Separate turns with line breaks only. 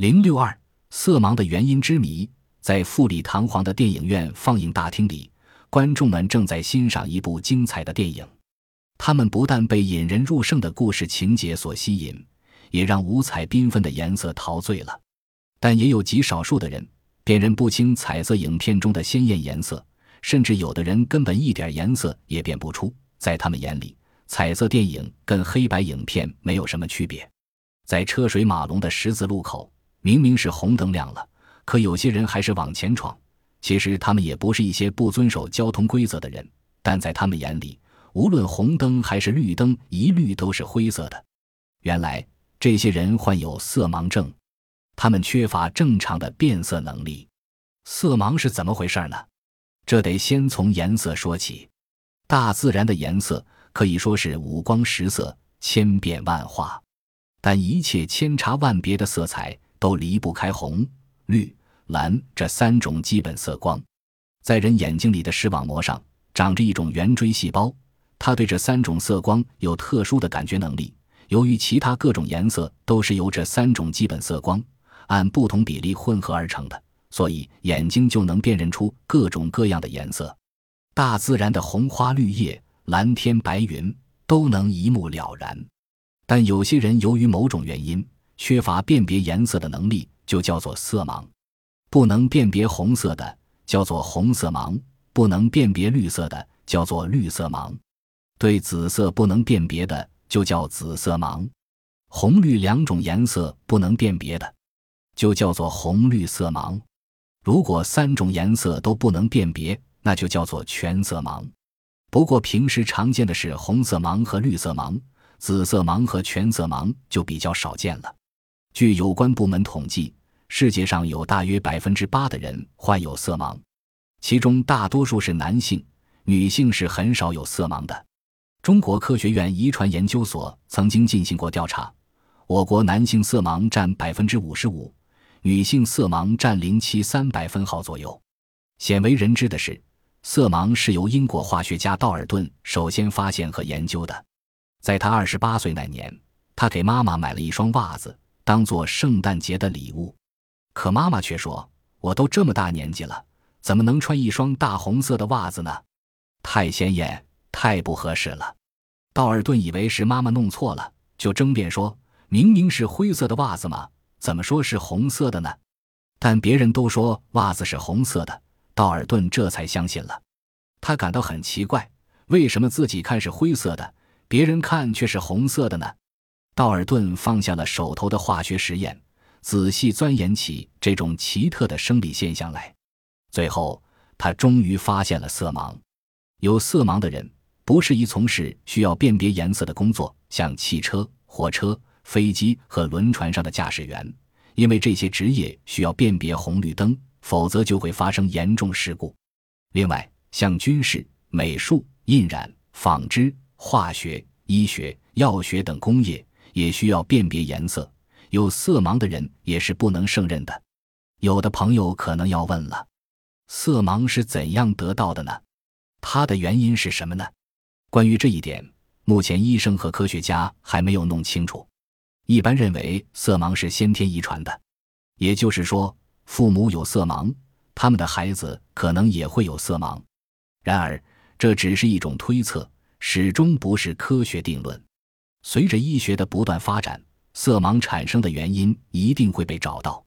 零六二色盲的原因之谜，在富丽堂皇的电影院放映大厅里，观众们正在欣赏一部精彩的电影。他们不但被引人入胜的故事情节所吸引，也让五彩缤纷的颜色陶醉了。但也有极少数的人辨认不清彩色影片中的鲜艳颜色，甚至有的人根本一点颜色也辨不出。在他们眼里，彩色电影跟黑白影片没有什么区别。在车水马龙的十字路口，明明是红灯亮了，可有些人还是往前闯。其实他们也不是一些不遵守交通规则的人，但在他们眼里，无论红灯还是绿灯，一律都是灰色的。原来，这些人患有色盲症。他们缺乏正常的变色能力，色盲是怎么回事呢？这得先从颜色说起。大自然的颜色可以说是五光十色、千变万化，但一切千差万别的色彩都离不开红、绿、蓝这三种基本色光。在人眼睛里的视网膜上长着一种圆锥细胞，它对这三种色光有特殊的感觉能力。由于其他各种颜色都是由这三种基本色光。按不同比例混合而成的，所以眼睛就能辨认出各种各样的颜色。大自然的红花绿叶、蓝天白云都能一目了然。但有些人由于某种原因缺乏辨别颜色的能力，就叫做色盲。不能辨别红色的叫做红色盲，不能辨别绿色的叫做绿色盲，对紫色不能辨别的就叫紫色盲。红绿两种颜色不能辨别的。就叫做红绿色盲，如果三种颜色都不能辨别，那就叫做全色盲。不过平时常见的是红色盲和绿色盲，紫色盲和全色盲就比较少见了。据有关部门统计，世界上有大约百分之八的人患有色盲，其中大多数是男性，女性是很少有色盲的。中国科学院遗传研究所曾经进行过调查，我国男性色盲占百分之五十五。女性色盲占零七三百分号左右。鲜为人知的是，色盲是由英国化学家道尔顿首先发现和研究的。在他二十八岁那年，他给妈妈买了一双袜子，当做圣诞节的礼物。可妈妈却说：“我都这么大年纪了，怎么能穿一双大红色的袜子呢？太显眼，太不合适了。”道尔顿以为是妈妈弄错了，就争辩说：“明明是灰色的袜子嘛。”怎么说是红色的呢？但别人都说袜子是红色的，道尔顿这才相信了。他感到很奇怪，为什么自己看是灰色的，别人看却是红色的呢？道尔顿放下了手头的化学实验，仔细钻研起这种奇特的生理现象来。最后，他终于发现了色盲。有色盲的人不适宜从事需要辨别颜色的工作，像汽车、火车。飞机和轮船上的驾驶员，因为这些职业需要辨别红绿灯，否则就会发生严重事故。另外，像军事、美术、印染、纺织、化学、医学、药学等工业也需要辨别颜色，有色盲的人也是不能胜任的。有的朋友可能要问了：色盲是怎样得到的呢？它的原因是什么呢？关于这一点，目前医生和科学家还没有弄清楚。一般认为色盲是先天遗传的，也就是说，父母有色盲，他们的孩子可能也会有色盲。然而，这只是一种推测，始终不是科学定论。随着医学的不断发展，色盲产生的原因一定会被找到。